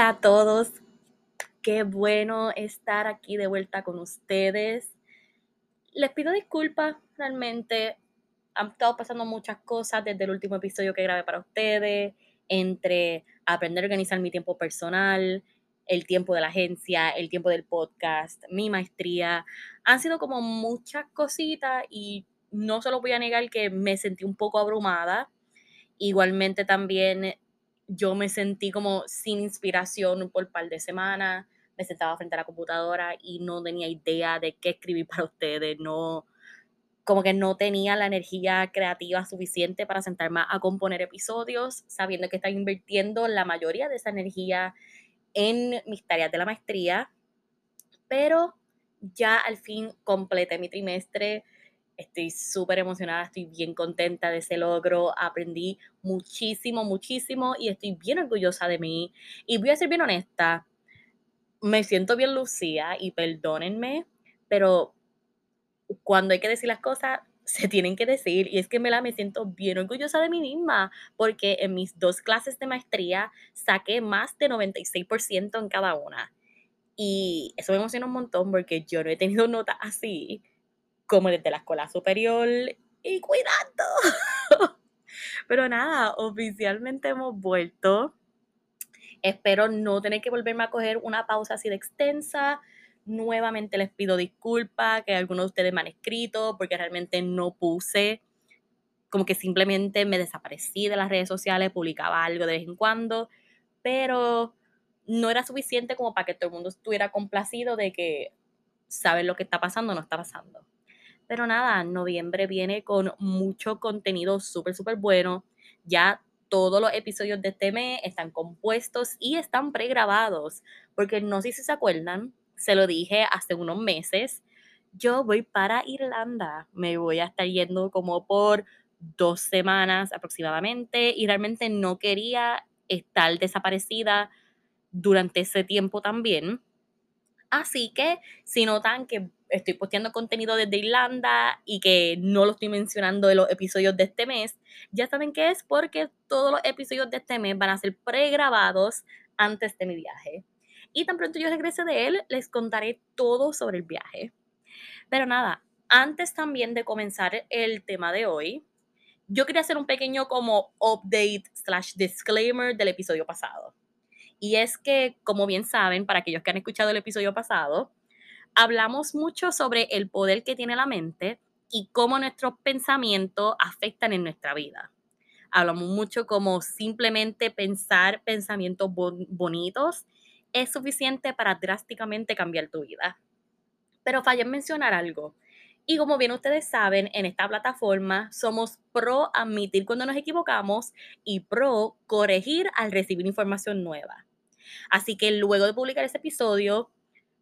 Hola a todos, qué bueno estar aquí de vuelta con ustedes. Les pido disculpas, realmente han estado pasando muchas cosas desde el último episodio que grabé para ustedes, entre aprender a organizar mi tiempo personal, el tiempo de la agencia, el tiempo del podcast, mi maestría. Han sido como muchas cositas y no se lo voy a negar que me sentí un poco abrumada. Igualmente también yo me sentí como sin inspiración por un par de semanas, me sentaba frente a la computadora y no tenía idea de qué escribir para ustedes, no, como que no tenía la energía creativa suficiente para sentarme a componer episodios, sabiendo que estaba invirtiendo la mayoría de esa energía en mis tareas de la maestría, pero ya al fin completé mi trimestre, Estoy súper emocionada, estoy bien contenta de ese logro, aprendí muchísimo, muchísimo y estoy bien orgullosa de mí. Y voy a ser bien honesta, me siento bien lucía y perdónenme, pero cuando hay que decir las cosas, se tienen que decir. Y es que me la me siento bien orgullosa de mí misma, porque en mis dos clases de maestría saqué más de 96% en cada una. Y eso me emociona un montón porque yo no he tenido notas así como desde la escuela superior y cuidando. Pero nada, oficialmente hemos vuelto. Espero no tener que volverme a coger una pausa así de extensa. Nuevamente les pido disculpas que algunos de ustedes me han escrito porque realmente no puse, como que simplemente me desaparecí de las redes sociales, publicaba algo de vez en cuando, pero no era suficiente como para que todo el mundo estuviera complacido de que saben lo que está pasando o no está pasando. Pero nada, noviembre viene con mucho contenido súper, súper bueno. Ya todos los episodios de este mes están compuestos y están pregrabados. Porque no sé si se acuerdan, se lo dije hace unos meses. Yo voy para Irlanda. Me voy a estar yendo como por dos semanas aproximadamente y realmente no quería estar desaparecida durante ese tiempo también. Así que si notan que estoy posteando contenido desde Irlanda y que no lo estoy mencionando en los episodios de este mes, ya saben que es porque todos los episodios de este mes van a ser pregrabados antes de mi viaje. Y tan pronto yo regrese de él, les contaré todo sobre el viaje. Pero nada, antes también de comenzar el tema de hoy, yo quería hacer un pequeño como update slash disclaimer del episodio pasado. Y es que, como bien saben, para aquellos que han escuchado el episodio pasado, hablamos mucho sobre el poder que tiene la mente y cómo nuestros pensamientos afectan en nuestra vida. Hablamos mucho como simplemente pensar pensamientos bonitos es suficiente para drásticamente cambiar tu vida. Pero fallé en mencionar algo. Y como bien ustedes saben, en esta plataforma somos pro admitir cuando nos equivocamos y pro corregir al recibir información nueva. Así que luego de publicar ese episodio,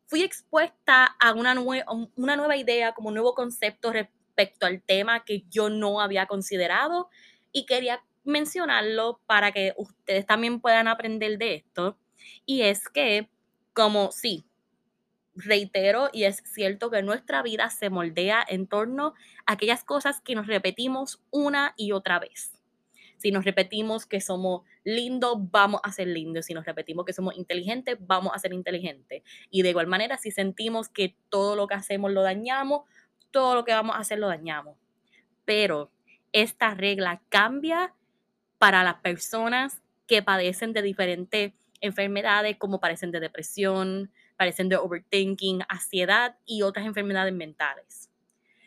fui expuesta a una, nueva idea, como un nuevo concepto respecto al tema que yo no había considerado y quería mencionarlo para que ustedes también puedan aprender de esto. Y es que, como sí, reitero, y es cierto que nuestra vida se moldea en torno a aquellas cosas que nos repetimos una y otra vez. Si nos repetimos que somos lindos, vamos a ser lindos. Si nos repetimos que somos inteligentes, vamos a ser inteligentes. Y de igual manera, si sentimos que todo lo que hacemos lo dañamos, todo lo que vamos a hacer lo dañamos. Pero esta regla cambia para las personas que padecen de diferentes enfermedades como padecen de depresión, padecen de overthinking, ansiedad y otras enfermedades mentales.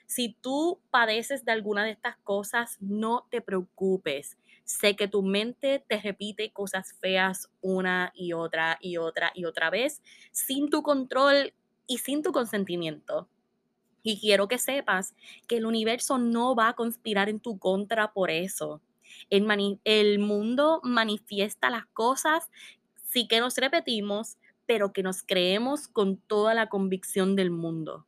Si tú padeces de alguna de estas cosas, no te preocupes. Sé que tu mente te repite cosas feas una y otra y otra y otra vez sin tu control y sin tu consentimiento. Y quiero que sepas que el universo no va a conspirar en tu contra por eso. El, mundo manifiesta las cosas, sí que nos repetimos, pero que nos creemos con toda la convicción del mundo.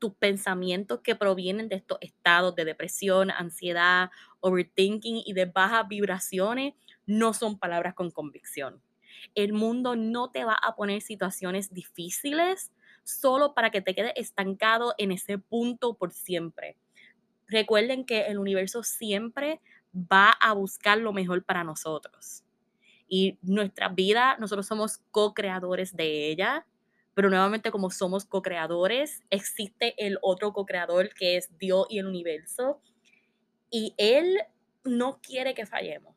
Tus pensamientos que provienen de estos estados de depresión, ansiedad, overthinking y de bajas vibraciones no son palabras con convicción. El mundo no te va a poner situaciones difíciles solo para que te quedes estancado en ese punto por siempre. Recuerden que el universo siempre va a buscar lo mejor para nosotros. Y nuestra vida, nosotros somos co-creadores de ella, pero nuevamente como somos co-creadores, existe el otro co-creador que es Dios y el universo. Y Él no quiere que fallemos,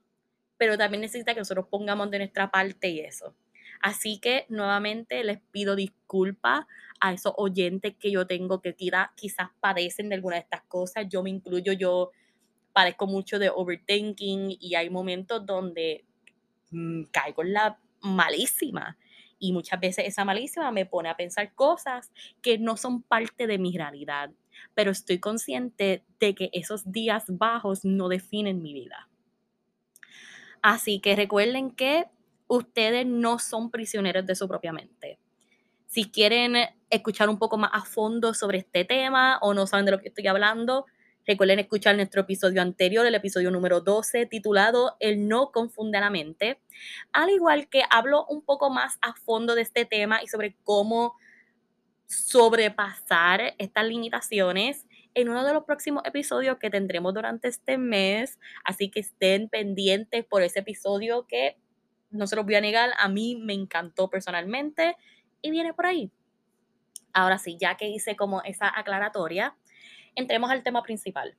pero también necesita que nosotros pongamos de nuestra parte y eso. Así que nuevamente les pido disculpas a esos oyentes que yo tengo que quizás padecen de alguna de estas cosas. Yo me incluyo, yo padezco mucho de overthinking y hay momentos donde mm, caigo en la malísima. Y muchas veces esa malísima me pone a pensar cosas que no son parte de mi realidad. Pero estoy consciente de que esos días bajos no definen mi vida. Así que recuerden que ustedes no son prisioneros de su propia mente. Si quieren escuchar un poco más a fondo sobre este tema o no saben de lo que estoy hablando, recuerden escuchar nuestro episodio anterior, el episodio número 12, titulado El no confunde a la mente. Al igual que hablo un poco más a fondo de este tema y sobre cómo sobrepasar estas limitaciones en uno de los próximos episodios que tendremos durante este mes. Así que estén pendientes por ese episodio que no se los voy a negar, a mí me encantó personalmente y viene por ahí. Ahora sí, ya que hice como esa aclaratoria, entremos al tema principal.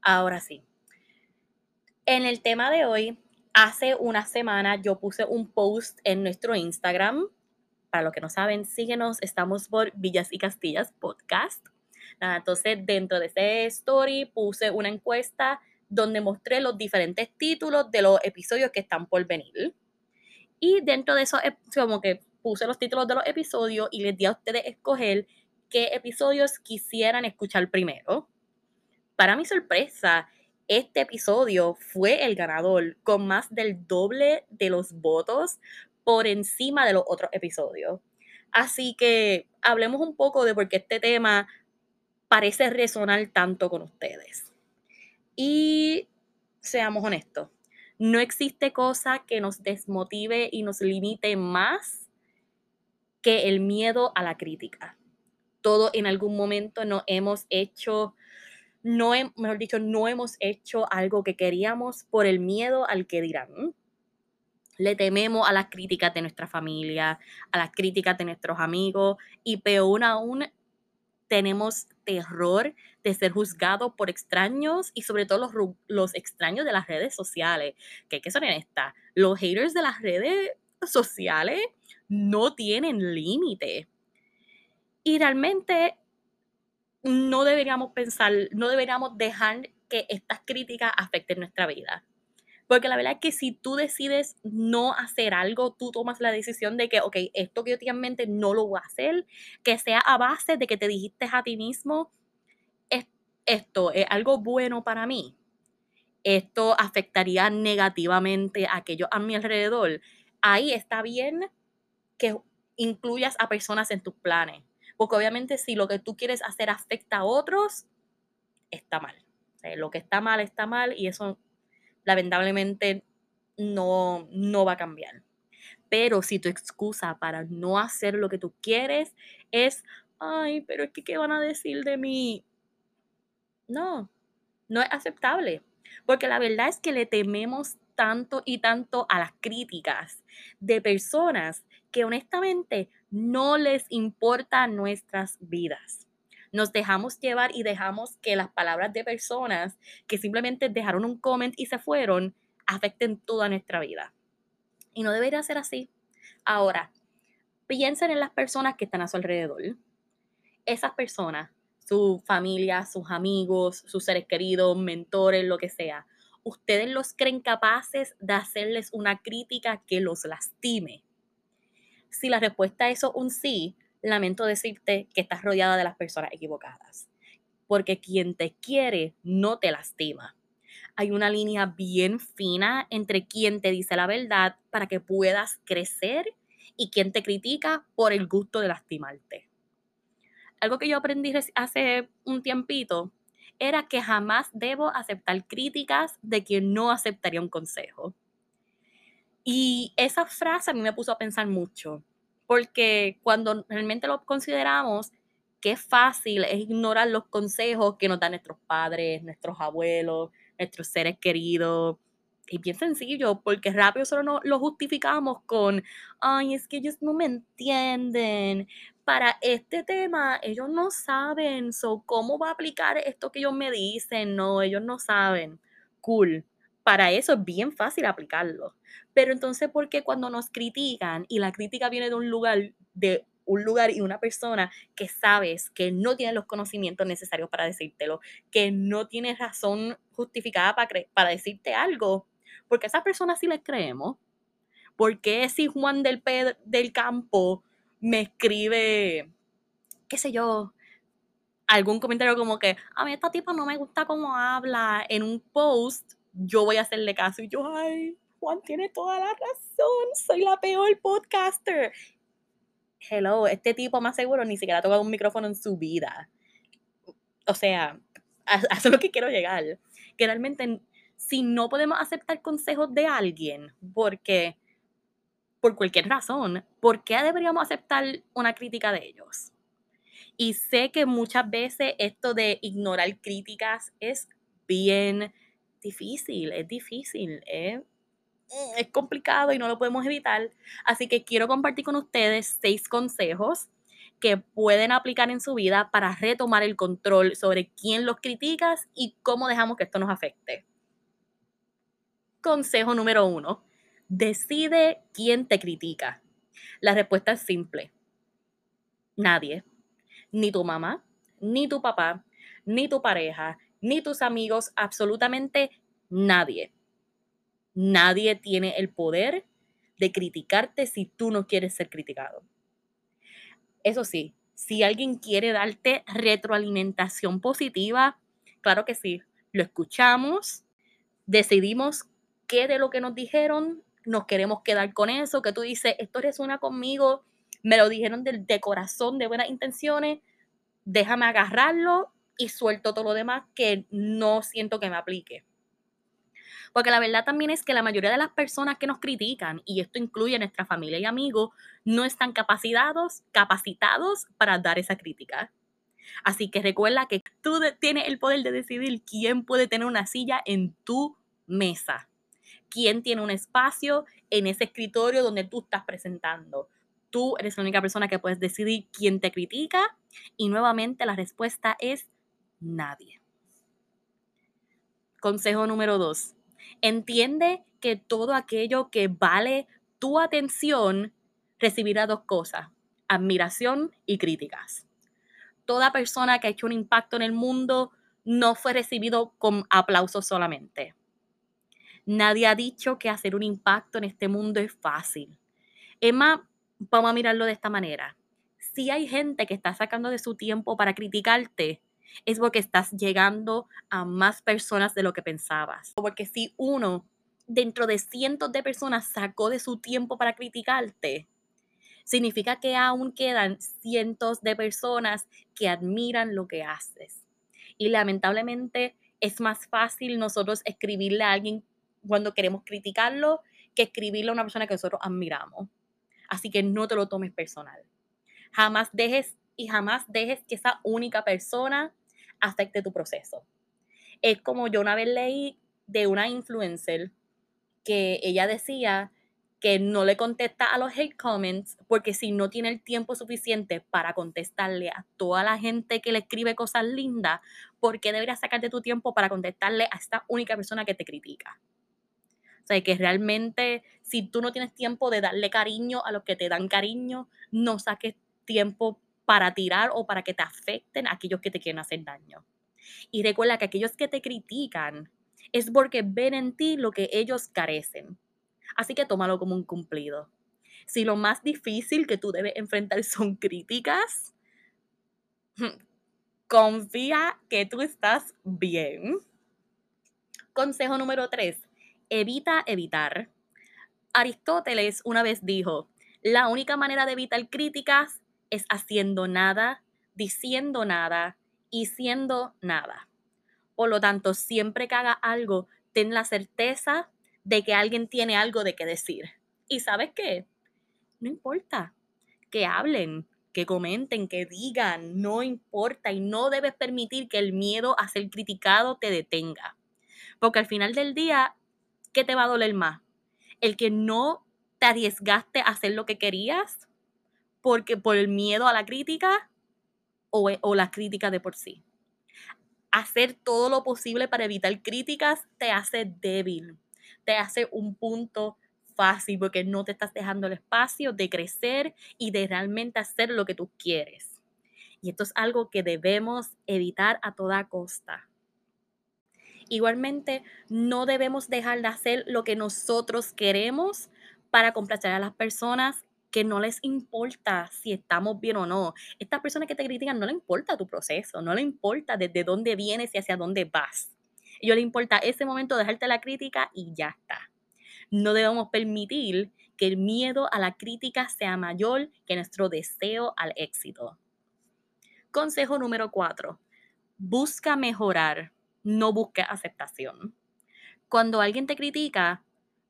Ahora sí. En el tema de hoy, hace una semana yo puse un post en nuestro Instagram. Para los que no saben, síguenos, estamos por Villas y Castillas Podcast entonces, dentro de ese story puse una encuesta donde mostré los diferentes títulos de los episodios que están por venir. Y dentro de eso, como que puse los títulos de los episodios y les di a ustedes escoger qué episodios quisieran escuchar primero. Para mi sorpresa, este episodio fue el ganador con más del doble de los votos por encima de los otros episodios. Así que hablemos un poco de por qué este tema parece resonar tanto con ustedes. Y seamos honestos, no existe cosa que nos desmotive y nos limite más que el miedo a la crítica. Todo en algún momento no hemos hecho, no, mejor dicho, no hemos hecho algo que queríamos por el miedo al que dirán. Le tememos a las críticas de nuestra familia, a las críticas de nuestros amigos y peor aún tenemos terror de ser juzgados por extraños y sobre todo los, los extraños de las redes sociales. Que hay que ser esta, los haters de las redes sociales no tienen límite. Y realmente no deberíamos pensar, no deberíamos dejar que estas críticas afecten nuestra vida. Porque la verdad es que si tú decides no hacer algo, tú tomas la decisión de que, ok, esto que yo tengo en mente no lo voy a hacer, que sea a base de que te dijiste a ti mismo, esto es algo bueno para mí. Esto afectaría negativamente a aquellos a mi alrededor. Ahí está bien que incluyas a personas en tus planes. Porque obviamente si lo que tú quieres hacer afecta a otros, está mal. lo que está mal está mal y eso lamentablemente no, no va a cambiar. Pero si tu excusa para no hacer lo que tú quieres es, ay, pero es que, ¿qué van a decir de mí? No, no es aceptable. Porque la verdad es que le tememos tanto y tanto a las críticas de personas que honestamente no les importa nuestras vidas nos dejamos llevar y dejamos que las palabras de personas que simplemente dejaron un comment y se fueron afecten toda nuestra vida. Y no debería ser así. Ahora, piensen en las personas que están a su alrededor. Esas personas, su familia, sus amigos, sus seres queridos, mentores, lo que sea, ¿ustedes los creen capaces de hacerles una crítica que los lastime? Si la respuesta es un sí, lamento decirte que estás rodeada de las personas equivocadas, porque quien te quiere no te lastima. Hay una línea bien fina entre quien te dice la verdad para que puedas crecer y quien te critica por el gusto de lastimarte. Algo que yo aprendí hace un tiempito era que jamás debo aceptar críticas de quien no aceptaría un consejo. Y esa frase a mí me puso a pensar mucho, porque cuando realmente lo consideramos, qué fácil es ignorar los consejos que nos dan nuestros padres, nuestros abuelos, nuestros seres queridos. Y bien sencillo, porque rápido solo no, lo justificamos con, ay, es que ellos no me entienden. Para este tema, ellos no saben, so, ¿cómo va a aplicar esto que ellos me dicen? No, ellos no saben. Cool. Para eso es bien fácil aplicarlo. Pero entonces, ¿por qué cuando nos critican y la crítica viene de un lugar de un lugar y una persona que sabes que no tiene los conocimientos necesarios para decírtelo, que no tiene razón justificada para, para decirte algo, porque a esas personas sí les creemos. porque si Juan del, del Campo me escribe, qué sé yo, algún comentario como que a mí esta tipa no me gusta cómo habla en un post, yo voy a hacerle caso y yo, ay, Juan tiene toda la razón, soy la peor podcaster hello, este tipo más seguro ni siquiera ha tocado un micrófono en su vida. O sea, a, eso es lo que quiero llegar. Que realmente, si no podemos aceptar consejos de alguien, porque, por cualquier razón, ¿por qué deberíamos aceptar una crítica de ellos? Y sé que muchas veces esto de ignorar críticas es bien difícil, es difícil, ¿eh? Mm, es complicado y no lo podemos evitar. Así que quiero compartir con ustedes seis consejos que pueden aplicar en su vida para retomar el control sobre quién los criticas y cómo dejamos que esto nos afecte. Consejo número uno. Decide quién te critica. La respuesta es simple. Nadie. Ni tu mamá, ni tu papá, ni tu pareja, ni tus amigos, absolutamente nadie Nadie tiene el poder de criticarte si tú no quieres ser criticado. Eso sí, si alguien quiere darte retroalimentación positiva, claro que sí, lo escuchamos, decidimos qué de lo que nos dijeron nos queremos quedar con eso, que tú dices, esto resuena conmigo, me lo dijeron de, de corazón, de buenas intenciones, déjame agarrarlo y suelto todo lo demás que no siento que me aplique. Porque la verdad también es que la mayoría de las personas que nos critican, y esto incluye a nuestra familia y amigos, no están capacitados, capacitados para dar esa crítica. Así que recuerda que tú tienes el poder de decidir quién puede tener una silla en tu mesa, quién tiene un espacio en ese escritorio donde tú estás presentando. Tú eres la única persona que puedes decidir quién te critica y nuevamente la respuesta es nadie. Consejo número dos, Entiende que todo aquello que vale tu atención recibirá dos cosas, admiración y críticas. Toda persona que ha hecho un impacto en el mundo no fue recibido con aplausos solamente. Nadie ha dicho que hacer un impacto en este mundo es fácil. Emma, vamos a mirarlo de esta manera. Si hay gente que está sacando de su tiempo para criticarte, es porque estás llegando a más personas de lo que pensabas. Porque si uno dentro de cientos de personas sacó de su tiempo para criticarte, significa que aún quedan cientos de personas que admiran lo que haces. Y lamentablemente es más fácil nosotros escribirle a alguien cuando queremos criticarlo que escribirle a una persona que nosotros admiramos. Así que no te lo tomes personal. Jamás dejes y jamás dejes que esa única persona afecte tu proceso. Es como yo una vez leí de una influencer que ella decía que no le contesta a los hate comments porque si no tiene el tiempo suficiente para contestarle a toda la gente que le escribe cosas lindas, ¿por qué deberías sacarte tu tiempo para contestarle a esta única persona que te critica? O sea, que realmente si tú no tienes tiempo de darle cariño a los que te dan cariño, no saques tiempo para tirar o para que te afecten aquellos que te quieren hacer daño. Y recuerda que aquellos que te critican es porque ven en ti lo que ellos carecen. Así que tómalo como un cumplido. Si lo más difícil que tú debes enfrentar son críticas, confía que tú estás bien. Consejo número 3. Evita evitar. Aristóteles una vez dijo, la única manera de evitar críticas es haciendo nada, diciendo nada y siendo nada. Por lo tanto, siempre que haga algo, ten la certeza de que alguien tiene algo de qué decir. ¿Y sabes qué? No importa que hablen, que comenten, que digan, no importa y no debes permitir que el miedo a ser criticado te detenga. Porque al final del día, ¿qué te va a doler más? El que no te arriesgaste a hacer lo que querías porque por el miedo a la crítica o, o la crítica de por sí. Hacer todo lo posible para evitar críticas te hace débil, te hace un punto fácil porque no te estás dejando el espacio de crecer y de realmente hacer lo que tú quieres. Y esto es algo que debemos evitar a toda costa. Igualmente, no debemos dejar de hacer lo que nosotros queremos para complacer a las personas que no les importa si estamos bien o no. Estas personas que te critican no le importa tu proceso, no le importa desde dónde vienes y hacia dónde vas. A ellos les importa ese momento dejarte la crítica y ya está. No debemos permitir que el miedo a la crítica sea mayor que nuestro deseo al éxito. Consejo número cuatro. Busca mejorar no busques aceptación. Cuando alguien te critica,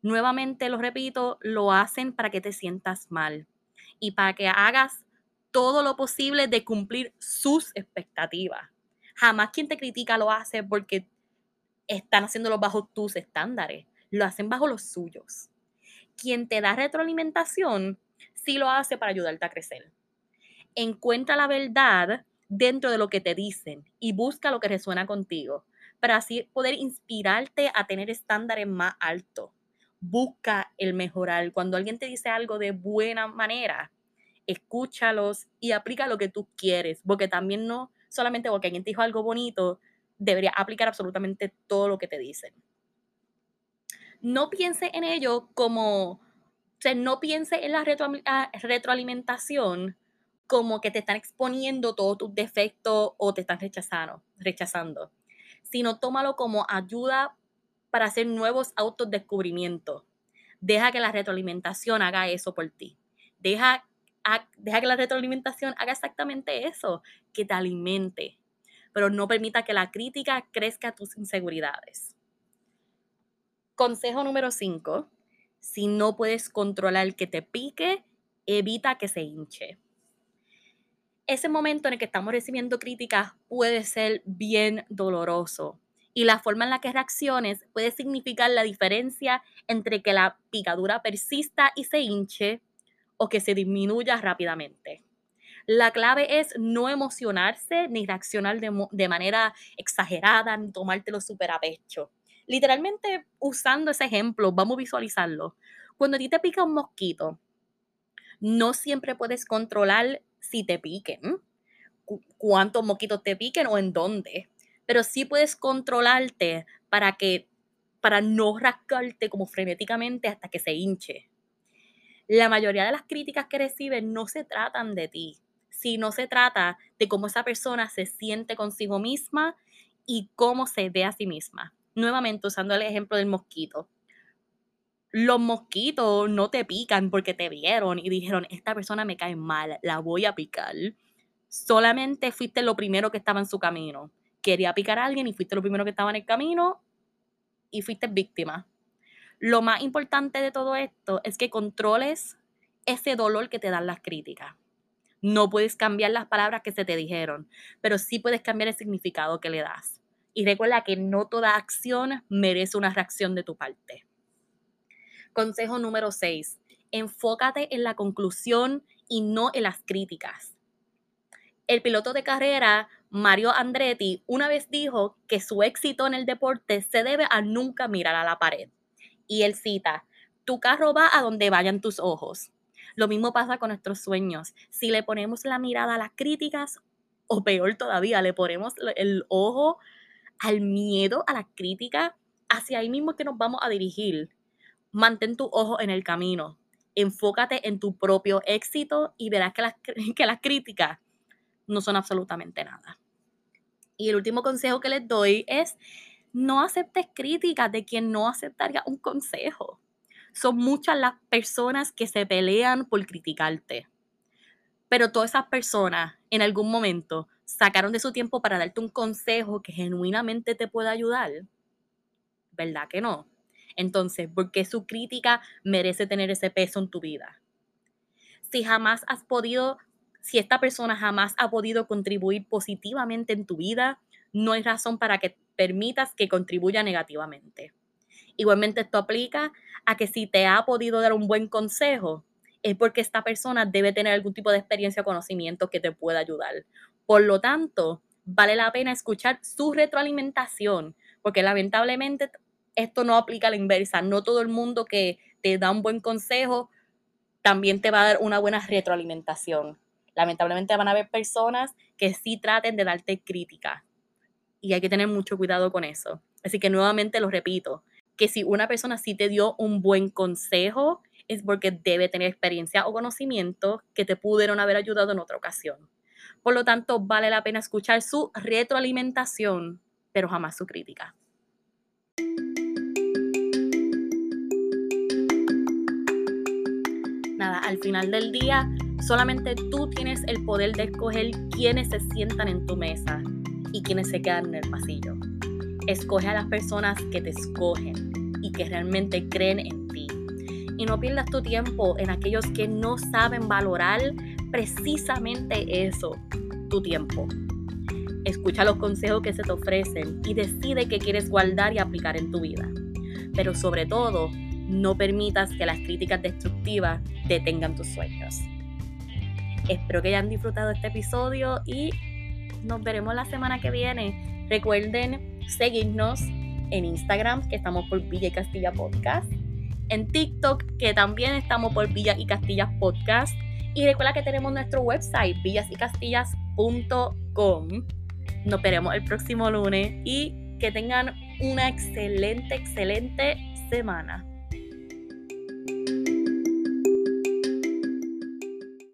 nuevamente lo repito, lo hacen para que te sientas mal y para que hagas todo lo posible de cumplir sus expectativas. Jamás quien te critica lo hace porque están haciéndolo bajo tus estándares, lo hacen bajo los suyos. Quien te da retroalimentación sí lo hace para ayudarte a crecer. Encuentra la verdad dentro de lo que te dicen y busca lo que resuena contigo para así poder inspirarte a tener estándares más altos. Busca el mejorar. Cuando alguien te dice algo de buena manera, escúchalos y aplica lo que tú quieres, porque también no solamente porque alguien te dijo algo bonito, debería aplicar absolutamente todo lo que te dicen. No piense en ello como, o sea, no piense en la ah, retroalimentación como que te están exponiendo todos tus defectos o te están rechazando, rechazando sino tómalo como ayuda para hacer nuevos autodescubrimientos. Deja que la retroalimentación haga eso por ti. Deja, deja que la retroalimentación haga exactamente eso, que te alimente. Pero no permita que la crítica crezca tus inseguridades. Consejo número 5. Si no puedes controlar que te pique, evita que se hinche ese momento en el que estamos recibiendo críticas puede ser bien doloroso y la forma en la que reacciones puede significar la diferencia entre que la picadura persista y se hinche o que se disminuya rápidamente. La clave es no emocionarse ni reaccionar de, manera exagerada ni tomártelo súper a pecho. Literalmente, usando ese ejemplo, vamos a visualizarlo. Cuando a ti te pica un mosquito, no siempre puedes controlar si te piquen, cuántos moquitos te piquen o en dónde. Pero sí puedes controlarte para que para no rascarte como frenéticamente hasta que se hinche. La mayoría de las críticas que recibes no se tratan de ti, sino se trata de cómo esa persona se siente consigo misma y cómo se ve a sí misma. Nuevamente usando el ejemplo del mosquito los mosquitos no te pican porque te vieron y dijeron, esta persona me cae mal, la voy a picar. Solamente fuiste lo primero que estaba en su camino. Quería picar a alguien y fuiste lo primero que estaba en el camino y fuiste víctima. Lo más importante de todo esto es que controles ese dolor que te dan las críticas. No puedes cambiar las palabras que se te dijeron, pero sí puedes cambiar el significado que le das. Y recuerda que no toda acción merece una reacción de tu parte. Consejo número 6. Enfócate en la conclusión y no en las críticas. El piloto de carrera Mario Andretti una vez dijo que su éxito en el deporte se debe a nunca mirar a la pared. Y él cita, tu carro va a donde vayan tus ojos. Lo mismo pasa con nuestros sueños. Si le ponemos la mirada a las críticas, o peor todavía, le ponemos el ojo al miedo, a la crítica, hacia ahí mismo que nos vamos a dirigir mantén tu ojo en el camino. Enfócate en tu propio éxito y verás que las, que las críticas no son absolutamente nada. Y el último consejo que les doy es no aceptes críticas de quien no aceptaría un consejo. Son muchas las personas que se pelean por criticarte. Pero todas esas personas en algún momento sacaron de su tiempo para darte un consejo que genuinamente te pueda ayudar. ¿Verdad que no? Entonces, ¿por qué su crítica merece tener ese peso en tu vida? Si jamás has podido, si esta persona jamás ha podido contribuir positivamente en tu vida, no hay razón para que permitas que contribuya negativamente. Igualmente esto aplica a que si te ha podido dar un buen consejo, es porque esta persona debe tener algún tipo de experiencia o conocimiento que te pueda ayudar. Por lo tanto, vale la pena escuchar su retroalimentación, porque lamentablemente esto no aplica a la inversa. No todo el mundo que te da un buen consejo también te va a dar una buena retroalimentación. Lamentablemente van a haber personas que sí traten de darte crítica y hay que tener mucho cuidado con eso. Así que nuevamente lo repito, que si una persona sí te dio un buen consejo, es porque debe tener experiencia o conocimiento que te pudieron haber ayudado en otra ocasión. Por lo tanto, vale la pena escuchar su retroalimentación, pero jamás su crítica. Nada, al final del día, solamente tú tienes el poder de escoger quiénes se sientan en tu mesa y quienes se quedan en el pasillo. Escoge a las personas que te escogen y que realmente creen en ti. Y no pierdas tu tiempo en aquellos que no saben valorar precisamente eso, tu tiempo. Escucha los consejos que se te ofrecen y decide qué quieres guardar y aplicar en tu vida. Pero sobre todo, no permitas que las críticas destructivas detengan tus sueños. Espero que hayan disfrutado este episodio y nos veremos la semana que viene. Recuerden seguirnos en Instagram, que estamos por Villa y Castilla Podcast. En TikTok, que también estamos por Villa y Castilla Podcast. Y recuerda que tenemos nuestro website, villasycastillas.com. Nos veremos el próximo lunes y que tengan una excelente, excelente semana.